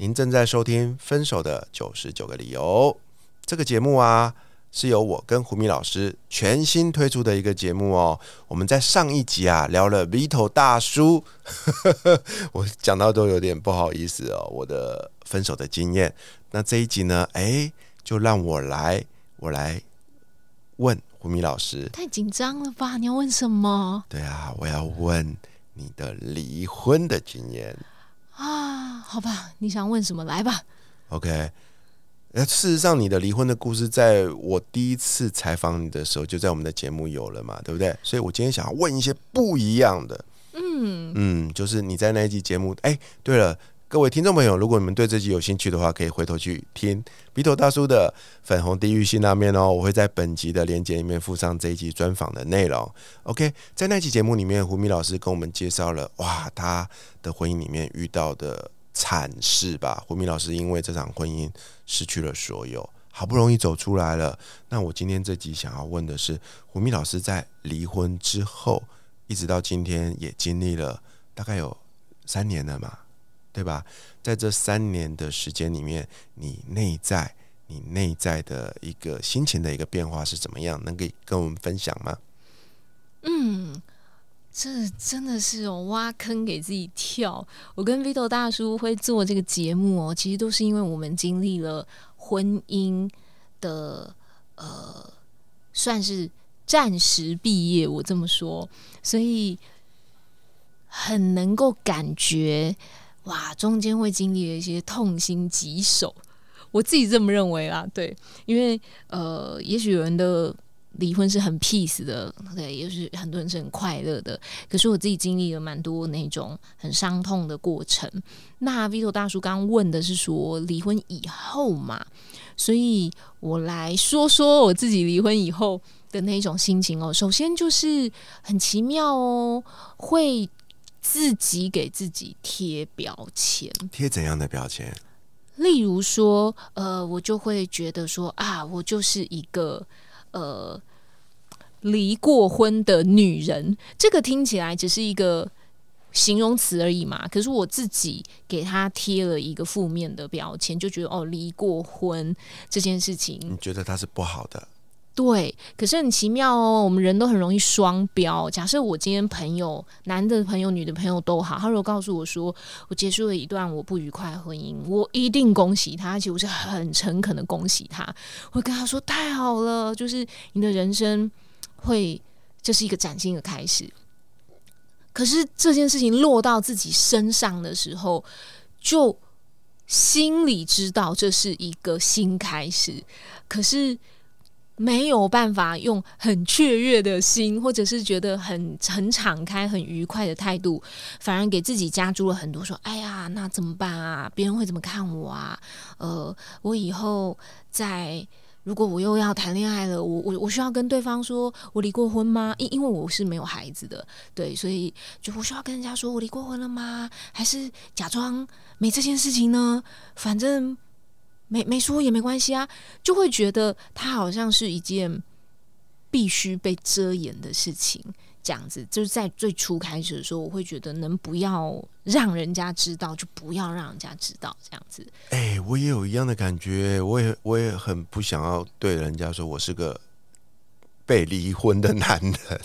您正在收听《分手的九十九个理由》这个节目啊，是由我跟胡米老师全新推出的一个节目哦。我们在上一集啊聊了 Vito 大叔，我讲到都有点不好意思哦，我的分手的经验。那这一集呢，哎，就让我来，我来问胡米老师。太紧张了吧？你要问什么？对啊，我要问你的离婚的经验。啊，好吧，你想问什么来吧？OK，那事实上你的离婚的故事，在我第一次采访你的时候，就在我们的节目有了嘛，对不对？所以我今天想要问一些不一样的。嗯嗯，就是你在那一集节目，哎，对了。各位听众朋友，如果你们对这集有兴趣的话，可以回头去听鼻头大叔的粉红地狱辛拉面哦。我会在本集的链接里面附上这一集专访的内容。OK，在那期节目里面，胡咪老师跟我们介绍了哇，他的婚姻里面遇到的惨事吧。胡明老师因为这场婚姻失去了所有，好不容易走出来了。那我今天这集想要问的是，胡明老师在离婚之后，一直到今天也经历了大概有三年了嘛？对吧？在这三年的时间里面，你内在、你内在的一个心情的一个变化是怎么样？能给跟我们分享吗？嗯，这真的是哦，挖坑给自己跳。我跟 Vito 大叔会做这个节目哦，其实都是因为我们经历了婚姻的呃，算是暂时毕业，我这么说，所以很能够感觉。哇，中间会经历了一些痛心疾首，我自己这么认为啦。对，因为呃，也许有人的离婚是很 peace 的，对，也是很多人是很快乐的。可是我自己经历了蛮多那种很伤痛的过程。那 Vito 大叔刚刚问的是说离婚以后嘛，所以我来说说我自己离婚以后的那种心情哦。首先就是很奇妙哦，会。自己给自己贴标签，贴怎样的标签？例如说，呃，我就会觉得说啊，我就是一个呃离过婚的女人。这个听起来只是一个形容词而已嘛。可是我自己给她贴了一个负面的标签，就觉得哦，离过婚这件事情，你觉得她是不好的？对，可是很奇妙哦，我们人都很容易双标。假设我今天朋友，男的朋友、女的朋友都好，他如果告诉我说我结束了一段我不愉快的婚姻，我一定恭喜他，而且我是很诚恳的恭喜他，会跟他说太好了，就是你的人生会这是一个崭新的开始。可是这件事情落到自己身上的时候，就心里知道这是一个新开始，可是。没有办法用很雀跃的心，或者是觉得很很敞开、很愉快的态度，反而给自己加注了很多。说：“哎呀，那怎么办啊？别人会怎么看我啊？呃，我以后在如果我又要谈恋爱了，我我我需要跟对方说我离过婚吗？因因为我是没有孩子的，对，所以就我需要跟人家说我离过婚了吗？还是假装没这件事情呢？反正。”没没说也没关系啊，就会觉得它好像是一件必须被遮掩的事情，这样子就是在最初开始的时候，我会觉得能不要让人家知道就不要让人家知道，这样子。哎，我也有一样的感觉，我也我也很不想要对人家说我是个被离婚的男人。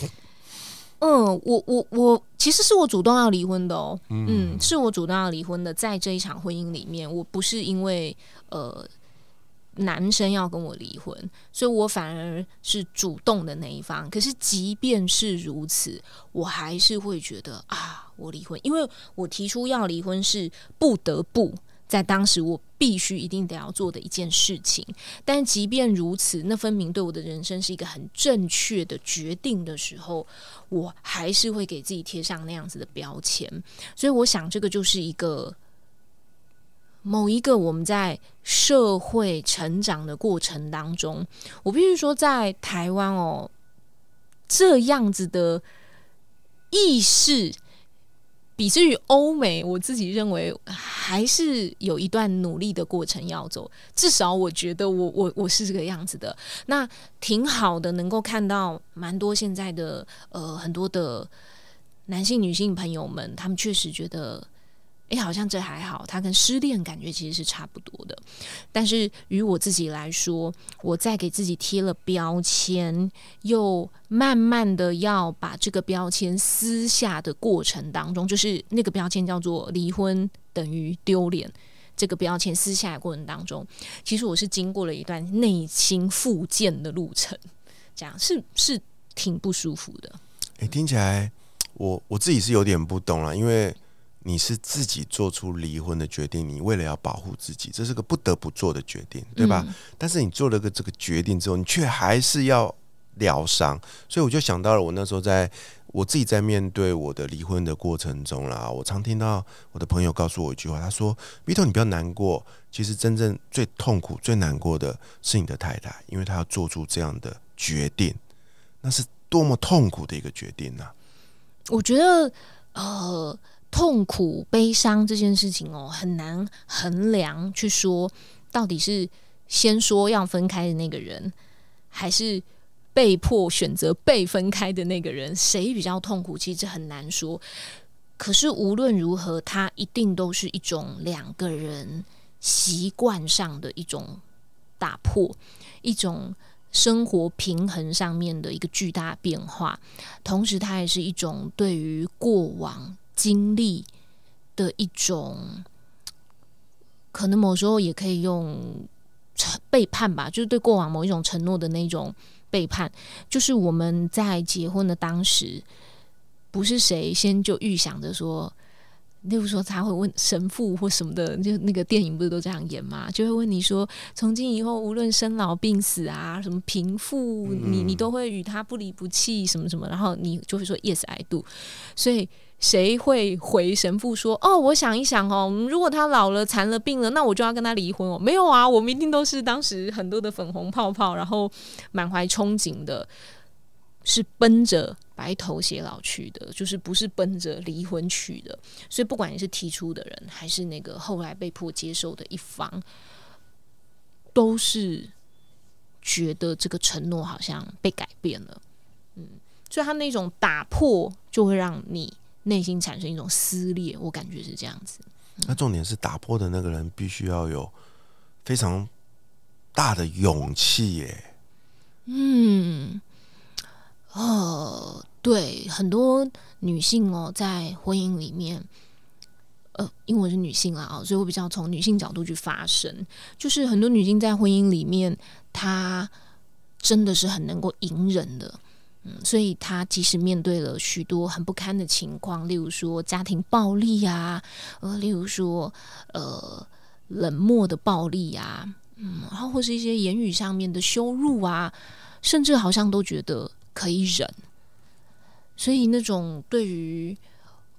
嗯，我我我其实是我主动要离婚的哦，嗯，是我主动要离婚的，在这一场婚姻里面，我不是因为呃男生要跟我离婚，所以我反而是主动的那一方。可是即便是如此，我还是会觉得啊，我离婚，因为我提出要离婚是不得不。在当时，我必须一定得要做的一件事情。但即便如此，那分明对我的人生是一个很正确的决定的时候，我还是会给自己贴上那样子的标签。所以，我想这个就是一个某一个我们在社会成长的过程当中，我必须说，在台湾哦，这样子的意识。比之于欧美，我自己认为还是有一段努力的过程要走。至少我觉得我我我是这个样子的，那挺好的，能够看到蛮多现在的呃很多的男性、女性朋友们，他们确实觉得。哎，好像这还好，他跟失恋感觉其实是差不多的。但是于我自己来说，我在给自己贴了标签，又慢慢的要把这个标签撕下的过程当中，就是那个标签叫做离婚等于丢脸。这个标签撕下的过程当中，其实我是经过了一段内心复健的路程，这样是是挺不舒服的。哎，听起来我我自己是有点不懂了，因为。你是自己做出离婚的决定，你为了要保护自己，这是个不得不做的决定，对吧？但是你做了个这个决定之后，你却还是要疗伤，所以我就想到了我那时候在我自己在面对我的离婚的过程中啦，我常听到我的朋友告诉我一句话，他说：“Vito，你不要难过，其实真正最痛苦、最难过的是你的太太，因为她要做出这样的决定，那是多么痛苦的一个决定呢？”我觉得，呃。痛苦、悲伤这件事情哦，很难衡量。去说到底是先说要分开的那个人，还是被迫选择被分开的那个人，谁比较痛苦？其实很难说。可是无论如何，它一定都是一种两个人习惯上的一种打破，一种生活平衡上面的一个巨大变化。同时，它也是一种对于过往。经历的一种，可能某时候也可以用背叛吧，就是对过往某一种承诺的那种背叛。就是我们在结婚的当时，不是谁先就预想着说。例如说，他会问神父或什么的，就那个电影不是都这样演吗？就会问你说，从今以后无论生老病死啊，什么贫富，你你都会与他不离不弃，什么什么，然后你就会说 Yes I do。所以谁会回神父说，哦，我想一想哦，如果他老了、残了、病了，那我就要跟他离婚哦？没有啊，我们一定都是当时很多的粉红泡泡，然后满怀憧憬的。是奔着白头偕老去的，就是不是奔着离婚去的。所以，不管你是提出的人，还是那个后来被迫接受的一方，都是觉得这个承诺好像被改变了。嗯，所以他那种打破，就会让你内心产生一种撕裂。我感觉是这样子。那重点是打破的那个人必须要有非常大的勇气耶。嗯。呃，对，很多女性哦，在婚姻里面，呃，因为我是女性啦啊，所以我比较从女性角度去发声。就是很多女性在婚姻里面，她真的是很能够隐忍的，嗯，所以她即使面对了许多很不堪的情况，例如说家庭暴力啊，呃，例如说呃冷漠的暴力啊，嗯，然后或是一些言语上面的羞辱啊，甚至好像都觉得。可以忍，所以那种对于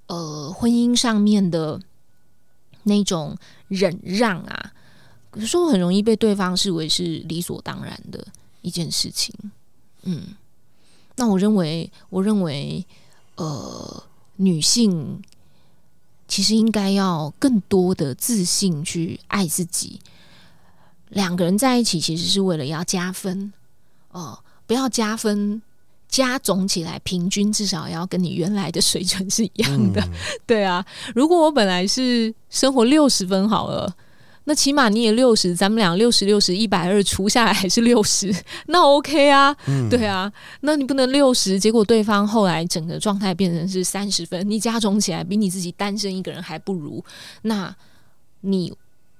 呃婚姻上面的那种忍让啊，有时候很容易被对方视为是理所当然的一件事情。嗯，那我认为，我认为，呃，女性其实应该要更多的自信去爱自己。两个人在一起，其实是为了要加分哦，不要加分。加总起来，平均至少要跟你原来的水准是一样的，对啊。如果我本来是生活六十分好了，那起码你也六十，咱们俩六十六十一百二除下来还是六十，那 OK 啊，对啊。那你不能六十，结果对方后来整个状态变成是三十分，你加总起来比你自己单身一个人还不如，那你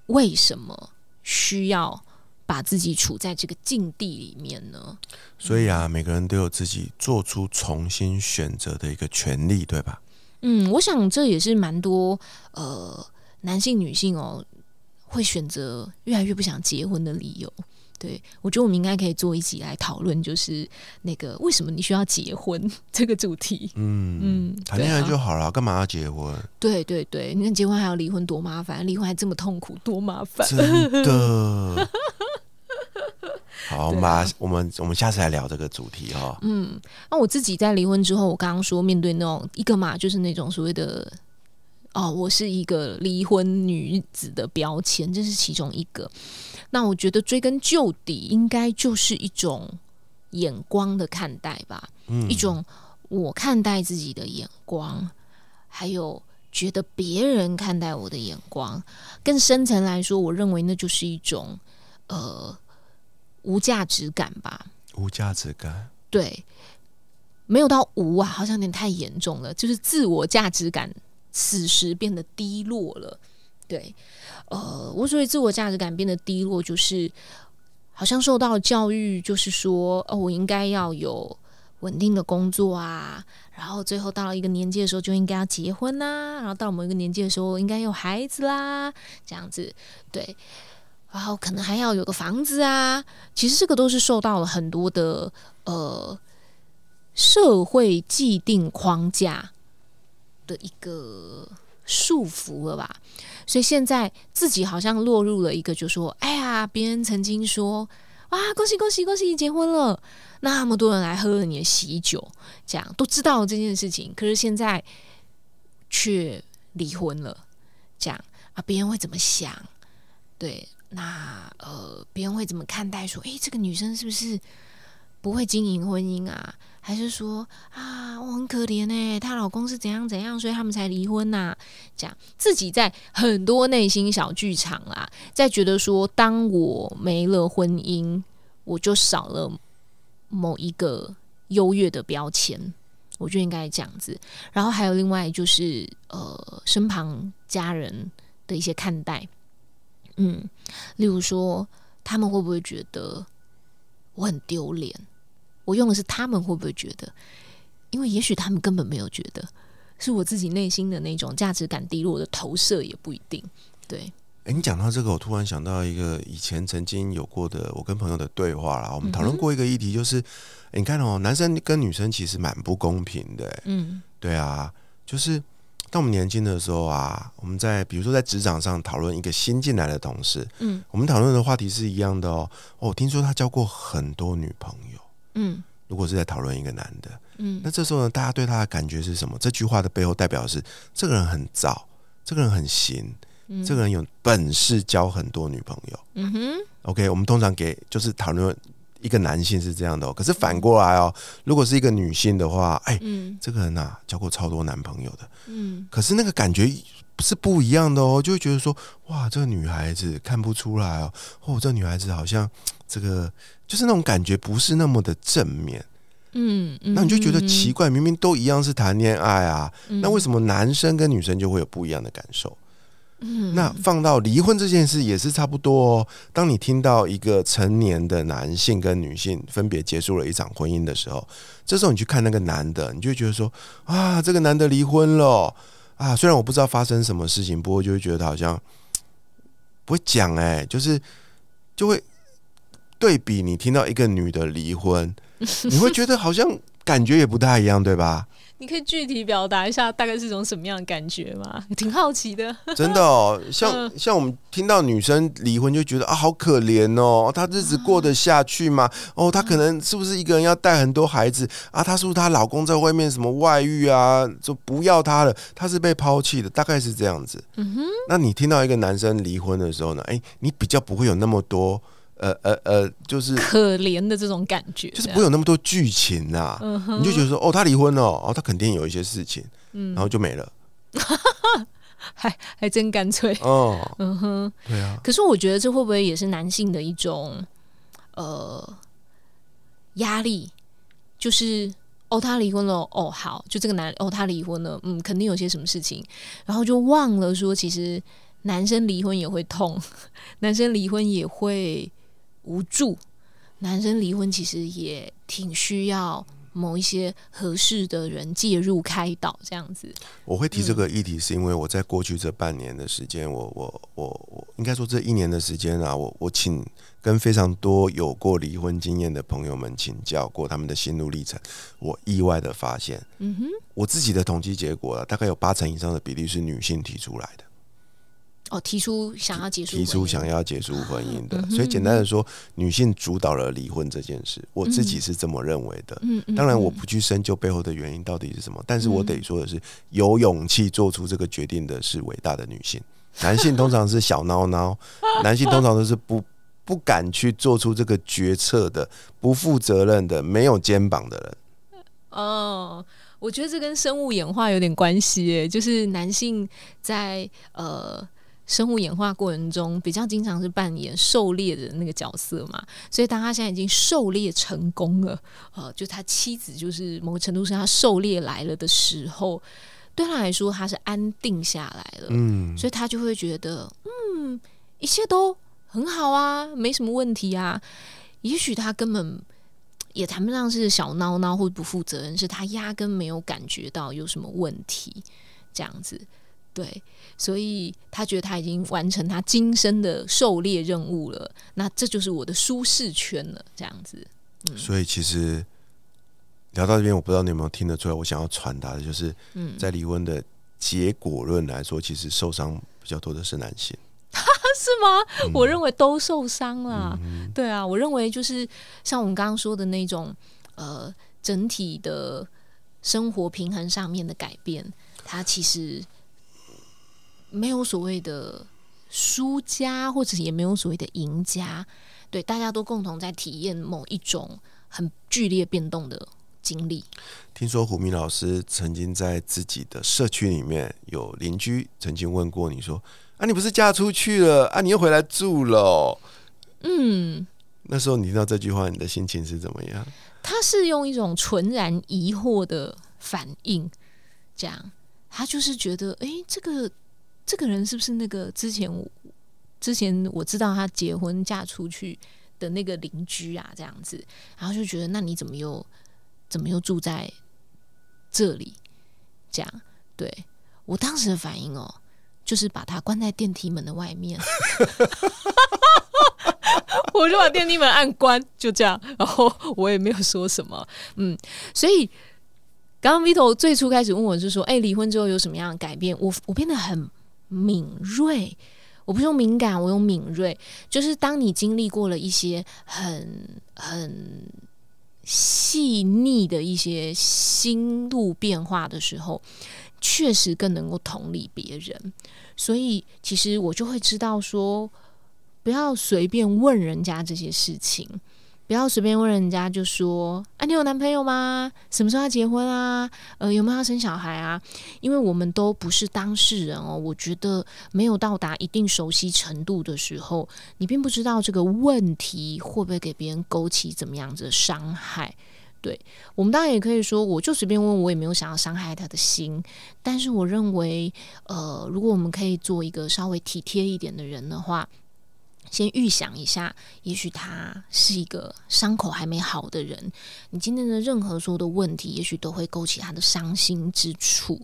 为什么需要？把自己处在这个境地里面呢？所以啊，每个人都有自己做出重新选择的一个权利，对吧？嗯，我想这也是蛮多呃男性、女性哦会选择越来越不想结婚的理由。对对，我觉得我们应该可以做一集来讨论，就是那个为什么你需要结婚这个主题。嗯嗯，谈恋爱就好了，干嘛要结婚？对对对，你看结婚还要离婚多麻烦，离婚还这么痛苦，多麻烦。真的。好，我们把我们我们下次来聊这个主题哈。嗯，那我自己在离婚之后，我刚刚说面对那种一个嘛，就是那种所谓的哦，我是一个离婚女子的标签，这是其中一个。那我觉得追根究底，应该就是一种眼光的看待吧，嗯一种我看待自己的眼光，还有觉得别人看待我的眼光。更深层来说，我认为那就是一种呃无价值感吧。无价值感。对，没有到无啊，好像有点太严重了，就是自我价值感此时变得低落了。对，呃，我所谓自我价值感变得低落，就是好像受到教育，就是说，哦，我应该要有稳定的工作啊，然后最后到了一个年纪的时候就应该要结婚呐、然后到某一个年纪的时候应该有孩子啦，这样子，对。然后可能还要有个房子啊，其实这个都是受到了很多的呃社会既定框架的一个束缚了吧。所以现在自己好像落入了一个，就说：“哎呀，别人曾经说，哇，恭喜恭喜恭喜，你结婚了！那么多人来喝了你的喜酒，这样都知道这件事情，可是现在却离婚了，这样啊，别人会怎么想？对，那呃，别人会怎么看待？说，诶，这个女生是不是不会经营婚姻啊？还是说啊，我很可怜哎、她老公是怎样怎样，所以他们才离婚呐、这样自己在很多内心小剧场啦，在觉得说，当我没了婚姻，我就少了某一个优越的标签。我觉得应该这样子。然后还有另外就是呃，身旁家人的一些看待，嗯，例如说他们会不会觉得我很丢脸？我用的是他们会不会觉得？因为也许他们根本没有觉得，是我自己内心的那种价值感低落的投射，也不一定。对，哎，你讲到这个，我突然想到一个以前曾经有过的我跟朋友的对话啦。我们讨论过一个议题，就是、诶你看哦，男生跟女生其实蛮不公平的、诶嗯对啊，就是当我们年轻的时候啊，我们在比如说在职场上讨论一个新进来的同事，嗯我们讨论的话题是一样的哦。哦，听说他交过很多女朋友。嗯如果是在讨论一个男的，嗯那这时候呢，大家对他的感觉是什么？这句话的背后代表的是这个人很早，这个人很行，嗯这个人有本事交很多女朋友。嗯哼 OK，我们通常给就是讨论一个男性是这样的哦，可是反过来哦，如果是一个女性的话，哎，嗯。这个人呐、交过超多男朋友的，嗯。可是那个感觉是不一样的哦，就会觉得说，哇，这个女孩子看不出来哦，哦，这个女孩子好像这个就是那种感觉不是那么的正面，嗯嗯，那你就觉得奇怪，明明都一样是谈恋爱啊，那为什么男生跟女生就会有不一样的感受？那放到离婚这件事也是差不多哦。当你听到一个成年的男性跟女性分别结束了一场婚姻的时候，这时候你去看那个男的，你就会觉得说啊，这个男的离婚了啊。虽然我不知道发生什么事情，不过就会觉得好像不会讲哎、就是就会对比你听到一个女的离婚，你会觉得好像感觉也不太一样，对吧？你可以具体表达一下，大概是种什么样的感觉吗？挺好奇的。真的哦，像嗯像我们听到女生离婚，就觉得啊，好可怜哦，她日子过得下去吗？哦，她可能是不是一个人要带很多孩子啊？她是不是她老公在外面什么外遇啊？就不要她了，她是被抛弃的，大概是这样子。嗯哼，那你听到一个男生离婚的时候呢？哎，你比较不会有那么多呃呃呃，就是可怜的这种感觉，就是不会有那么多剧情呐、嗯你就觉得说哦，他离婚了，哦，他肯定有一些事情，嗯。然后就没了。还还真干脆。哦，嗯哼，对啊，可是我觉得这会不会也是男性的一种呃压力？就是哦，他离婚了，哦，好，就这个男哦，他离婚了，嗯，肯定有些什么事情，然后就忘了说，其实男生离婚也会痛，男生离婚也会无助，男生离婚其实也挺需要某一些合适的人介入开导这样子。我会提这个议题，是因为我在过去这半年的时间，我我我我应该说这一年的时间啊，我我请跟非常多有过离婚经验的朋友们请教过他们的心路历程，我意外的发现，嗯哼，我自己的统计结果啊，大概有八成以上的比例是女性提出来的。哦，提出想要结束，提出想要结束婚姻的，所以简单的说，女性主导了离婚这件事，我自己是这么认为的。嗯，当然我不去深究背后的原因到底是什么，但是我得说的是，有勇气做出这个决定的是伟大的女性。男性通常是小孬孬，男性通常都是不不敢去做出这个决策的，不负责任的，没有肩膀的人。哦，我觉得这跟生物演化有点关系，诶，就是男性在呃。生物演化过程中，比较经常是扮演狩猎的那个角色嘛，所以当他现在已经狩猎成功了，呃，就他妻子就是某个程度上他狩猎来了的时候，对他来说他是安定下来了，嗯，所以他就会觉得，嗯，一切都很好啊，没什么问题啊。也许他根本也谈不上是小孬孬或不负责任，是他压根没有感觉到有什么问题，这样子。对，所以他觉得他已经完成他今生的狩猎任务了，那这就是我的舒适圈了，这样子。嗯，所以其实聊到这边，我不知道你有没有听得出来，我想要传达的就是，嗯，在离婚的结果论来说，其实受伤比较多的是男性，是吗？我认为都受伤了。对啊，我认为就是像我们刚刚说的那种，呃，整体的生活平衡上面的改变，它其实。没有所谓的输家，或者也没有所谓的赢家，对，大家都共同在体验某一种很剧烈变动的经历。听说胡明老师曾经在自己的社区里面有邻居曾经问过你说：“啊，你不是嫁出去了啊，你又回来住了？”嗯，那时候你听到这句话，你的心情是怎么样？他是用一种纯然疑惑的反应，这样，他就是觉得，哎，这个。这个人是不是那个之前我之前我知道他结婚嫁出去的那个邻居啊？这样子，然后就觉得那你怎么又怎么又住在这里？这样，对我当时的反应哦，就是把他关在电梯门的外面，我就把电梯门按关，就这样，然后我也没有说什么，嗯，所以刚刚 Vito 最初开始问我是说，哎，离婚之后有什么样的改变？我我变得很。敏锐，我不用敏感，我用敏锐。就是当你经历过了一些很很细腻的一些心路变化的时候，确实更能够同理别人。所以，其实我就会知道说，不要随便问人家这些事情。不要随便问人家，就说：“啊，你有男朋友吗？什么时候要结婚啊？呃，有没有要生小孩啊？”因为我们都不是当事人哦。我觉得没有到达一定熟悉程度的时候，你并不知道这个问题会不会给别人勾起怎么样子的伤害。对我们当然也可以说，我就随便问，我也没有想要伤害他的心。但是我认为，呃，如果我们可以做一个稍微体贴一点的人的话。先预想一下，也许他是一个伤口还没好的人。你今天的任何说的问题，也许都会勾起他的伤心之处。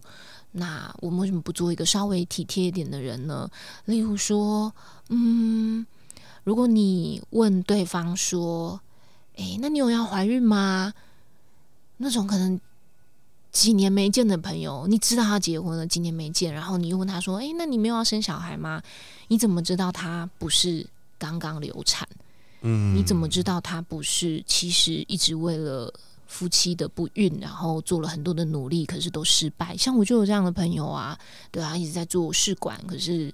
那我们为什么不做一个稍微体贴一点的人呢？例如说，嗯，如果你问对方说：“诶，那你有要怀孕吗？”那种可能几年没见的朋友，你知道他结婚了，几年没见，然后你又问他说：“诶，那你没有要生小孩吗？”你怎么知道他不是？刚刚流产，嗯，你怎么知道他不是？其实一直为了夫妻的不孕，然后做了很多的努力，可是都失败。像我就有这样的朋友啊，对啊，一直在做试管，可是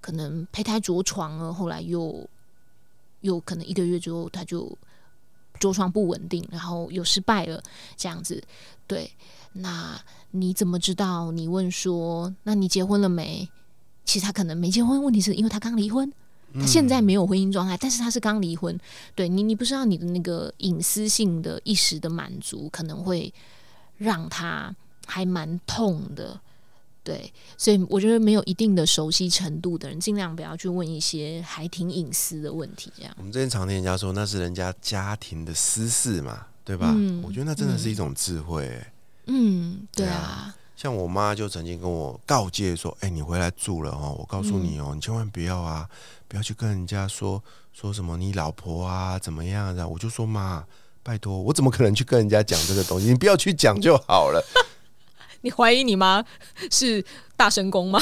可能胚胎着床了，后来又又可能一个月之后他就着床不稳定，然后又失败了，这样子。对，那你怎么知道？你问说，那你结婚了没？其实他可能没结婚，问题是因为他刚离婚。他现在没有婚姻状态，但是他是刚离婚。对你，你不知道你的那个隐私性的一时的满足，可能会让他还蛮痛的。对，所以我觉得没有一定的熟悉程度的人，尽量不要去问一些还挺隐私的问题。这样，我们之前常听人家说，那是人家家庭的私事嘛。对吧？嗯我觉得那真的是一种智慧、欸。嗯，对对啊，像我妈就曾经跟我告诫说：“哎、你回来住了哦，我告诉你哦，你千万不要啊，不要去跟人家说说什么你老婆啊怎么样的。”我就说妈，拜托，我怎么可能去跟人家讲这个东西？你不要去讲就好了。你怀疑你妈 是大神功吗？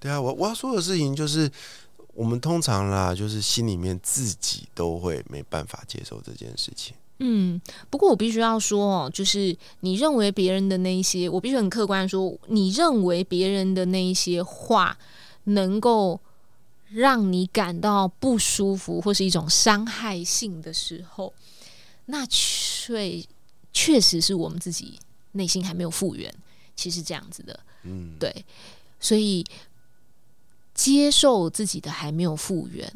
对啊，我我要说的事情就是，我们通常啦，就是心里面自己都会没办法接受这件事情。嗯，不过我必须要说哦，就是你认为别人的那一些，我必须很客观说，你认为别人的那一些话能够让你感到不舒服或是一种伤害性的时候，那确确实是我们自己内心还没有复原，其实这样子的。嗯，对，所以接受自己的还没有复原，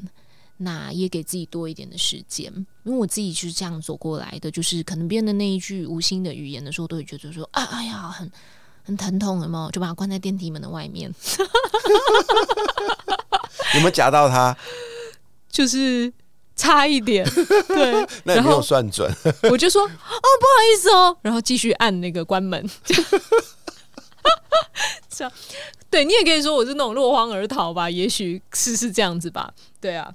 那也给自己多一点的时间，因为我自己就是这样走过来的，就是可能别人的那一句无心的语言的时候，都会觉得说啊，哎呀，很很疼痛，有没有？就把它关在电梯门的外面，有没有夹到他？就是差一点，对，那也没有算准。我就说哦，不好意思哦，然后继续按那个关门。这样，对你也可以说我是那种落荒而逃吧，也许是是这样子吧，对啊。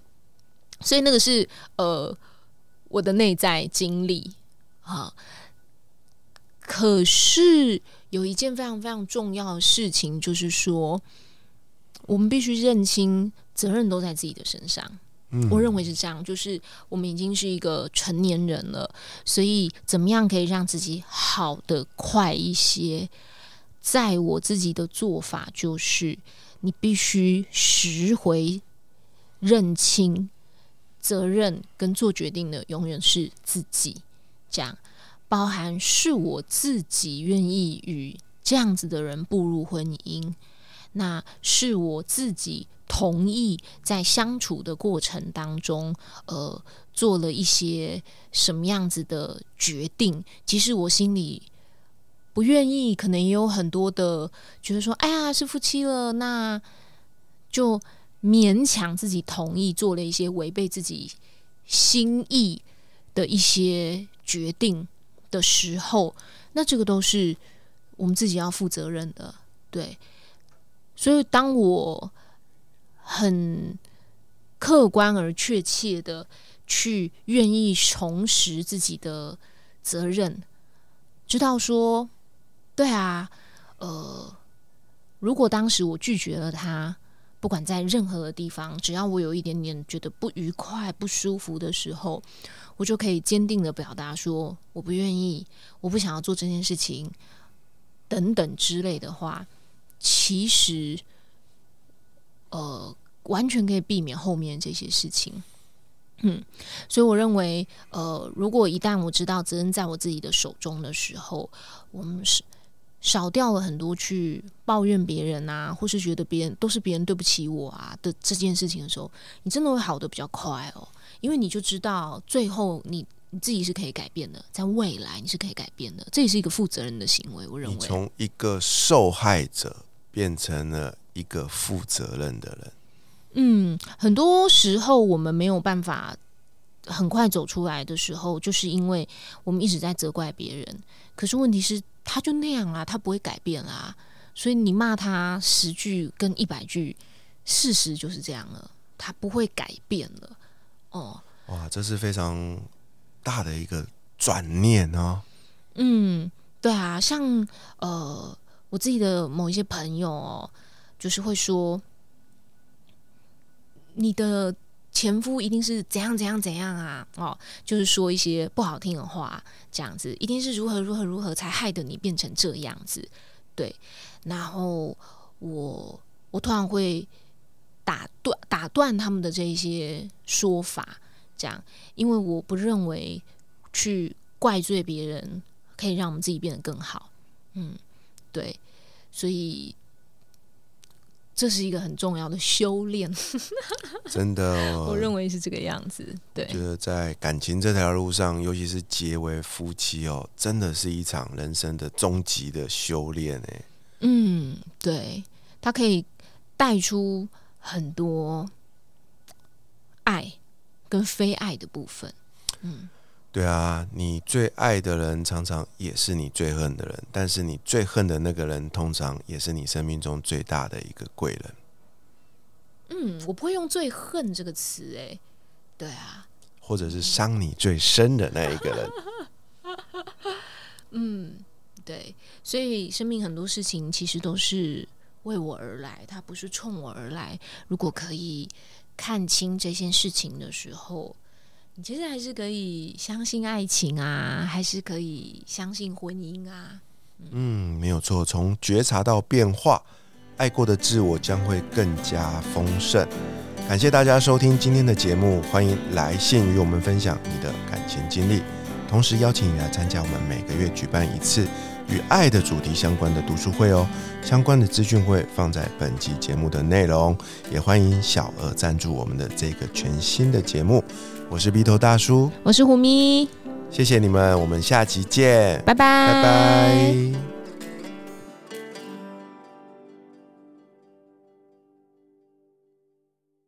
所以那个是呃我的内在经历啊。可是有一件非常非常重要的事情，就是说我们必须认清责任都在自己的身上。嗯我认为是这样，就是我们已经是一个成年人了，所以怎么样可以让自己好的快一些？在我自己的做法就是，你必须拾回认清责任跟做决定的永远是自己，这样包含是我自己愿意与这样子的人步入婚姻，那是我自己同意在相处的过程当中，呃，做了一些什么样子的决定，其实我心里不愿意，可能也有很多的觉得说，哎呀，是夫妻了，那就勉强自己同意做了一些违背自己心意的一些决定的时候，那这个都是我们自己要负责任的，对。所以，当我很客观而确切的去愿意重拾自己的责任，知道说，对啊，呃，如果当时我拒绝了他，不管在任何的地方，只要我有一点点觉得不愉快、不舒服的时候，我就可以坚定的表达说，我不愿意，我不想要做这件事情，等等之类的话，其实，呃，完全可以避免后面这些事情。嗯，所以我认为，呃，如果一旦我知道责任在我自己的手中的时候，我们是少掉了很多去抱怨别人啊，或是觉得别人都是别人对不起我啊的这件事情的时候，你真的会好的比较快哦，因为你就知道最后你你自己是可以改变的，在未来你是可以改变的，这也是一个负责任的行为。我认你为，从一个受害者变成了一个负责任的人。嗯，很多时候我们没有办法很快走出来的时候，就是因为我们一直在责怪别人。可是问题是，他就那样啊，他不会改变啊。所以你骂他十句跟一百句，事实就是这样了，他不会改变了。哦，哇，这是非常大的一个转念哦。嗯，对啊，像呃，我自己的某一些朋友哦，就是会说，你的前夫一定是怎样怎样怎样啊，哦，就是说一些不好听的话，这样子，一定是如何如何如何才害得你变成这样子，对。然后我我突然会打断打断他们的这一些说法，这样，因为我不认为去怪罪别人可以让我们自己变得更好，嗯，对，所以这是一个很重要的修炼，真的，我认为是这个样子，对。觉，得在感情这条路上，尤其是结为夫妻哦，真的是一场人生的终极的修炼哎。嗯，对，它可以带出很多爱跟非爱的部分，对啊，你最爱的人常常也是你最恨的人，但是你最恨的那个人，通常也是你生命中最大的一个贵人。嗯，我不会用“最恨”这个词，哎，对啊，或者是伤你最深的那一个人。嗯，对，所以生命很多事情其实都是为我而来，它不是冲我而来。如果可以看清这件事情的时候。你其实还是可以相信爱情啊，还是可以相信婚姻啊。嗯，没有错。从觉察到变化，爱过的自我将会更加丰盛。感谢大家收听今天的节目，欢迎来信与我们分享你的感情经历，同时邀请你来参加我们每个月举办一次与爱的主题相关的读书会哦。相关的资讯会放在本集节目的内容，也欢迎小额赞助我们的这个全新的节目。我是鼻头大叔，我是虎咪，谢谢你们，我们下期见，拜拜，拜拜。